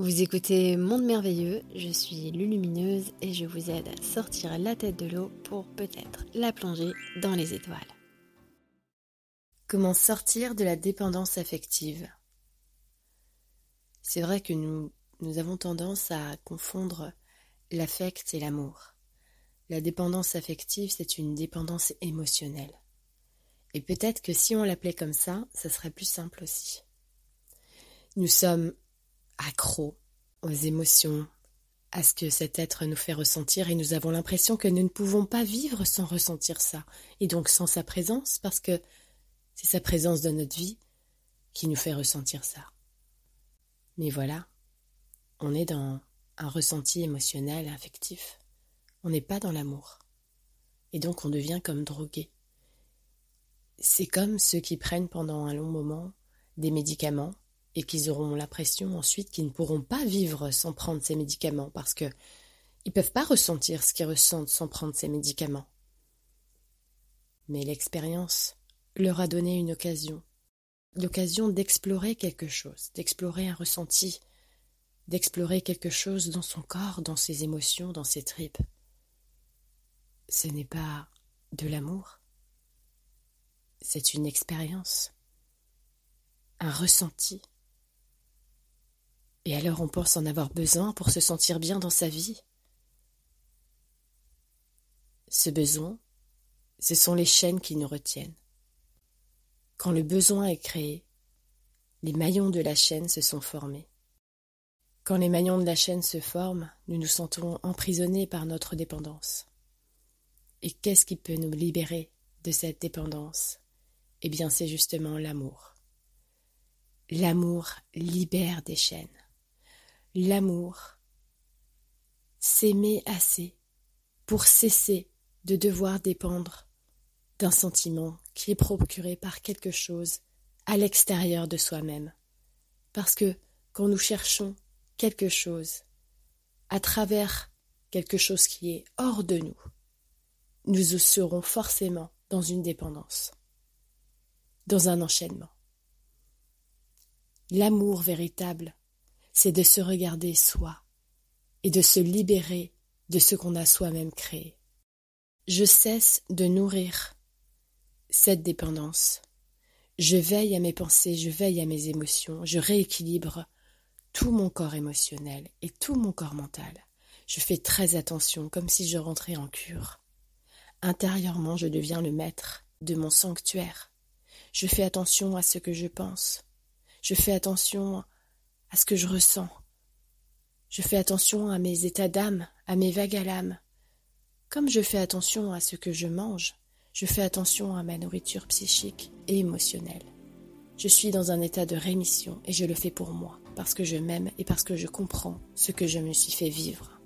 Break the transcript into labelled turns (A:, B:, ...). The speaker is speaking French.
A: Vous écoutez Monde Merveilleux, je suis Lulumineuse et je vous aide à sortir la tête de l'eau pour peut-être la plonger dans les étoiles. Comment sortir de la dépendance affective? C'est vrai que nous, nous avons tendance à confondre l'affect et l'amour. La dépendance affective, c'est une dépendance émotionnelle. Et peut-être que si on l'appelait comme ça, ça serait plus simple aussi. Nous sommes accros aux émotions, à ce que cet être nous fait ressentir et nous avons l'impression que nous ne pouvons pas vivre sans ressentir ça, et donc sans sa présence, parce que c'est sa présence dans notre vie qui nous fait ressentir ça. Mais voilà, on est dans un ressenti émotionnel, affectif. On n'est pas dans l'amour. Et donc on devient comme drogué. C'est comme ceux qui prennent pendant un long moment des médicaments et qu'ils auront l'impression ensuite qu'ils ne pourront pas vivre sans prendre ces médicaments parce que ils peuvent pas ressentir ce qu'ils ressentent sans prendre ces médicaments. Mais l'expérience leur a donné une occasion, l'occasion d'explorer quelque chose, d'explorer un ressenti, d'explorer quelque chose dans son corps, dans ses émotions, dans ses tripes. Ce n'est pas de l'amour, c'est une expérience, un ressenti. Et alors on pense en avoir besoin pour se sentir bien dans sa vie? Ce besoin, ce sont les chaînes qui nous retiennent. Quand le besoin est créé, les maillons de la chaîne se sont formés. Quand les maillons de la chaîne se forment, nous nous sentons emprisonnés par notre dépendance. Et qu'est-ce qui peut nous libérer de cette dépendance? Eh bien, c'est justement l'amour. L'amour libère des chaînes l'amour, s'aimer assez pour cesser de devoir dépendre d'un sentiment qui est procuré par quelque chose à l'extérieur de soi-même. Parce que quand nous cherchons quelque chose à travers quelque chose qui est hors de nous, nous serons forcément dans une dépendance, dans un enchaînement. L'amour véritable c'est de se regarder soi et de se libérer de ce qu'on a soi-même créé. Je cesse de nourrir cette dépendance. Je veille à mes pensées, je veille à mes émotions, je rééquilibre tout mon corps émotionnel et tout mon corps mental. Je fais très attention, comme si je rentrais en cure. Intérieurement, je deviens le maître de mon sanctuaire. Je fais attention à ce que je pense. Je fais attention à ce que je ressens. Je fais attention à mes états d'âme, à mes vagues à l'âme. Comme je fais attention à ce que je mange, je fais attention à ma nourriture psychique et émotionnelle. Je suis dans un état de rémission et je le fais pour moi, parce que je m'aime et parce que je comprends ce que je me suis fait vivre.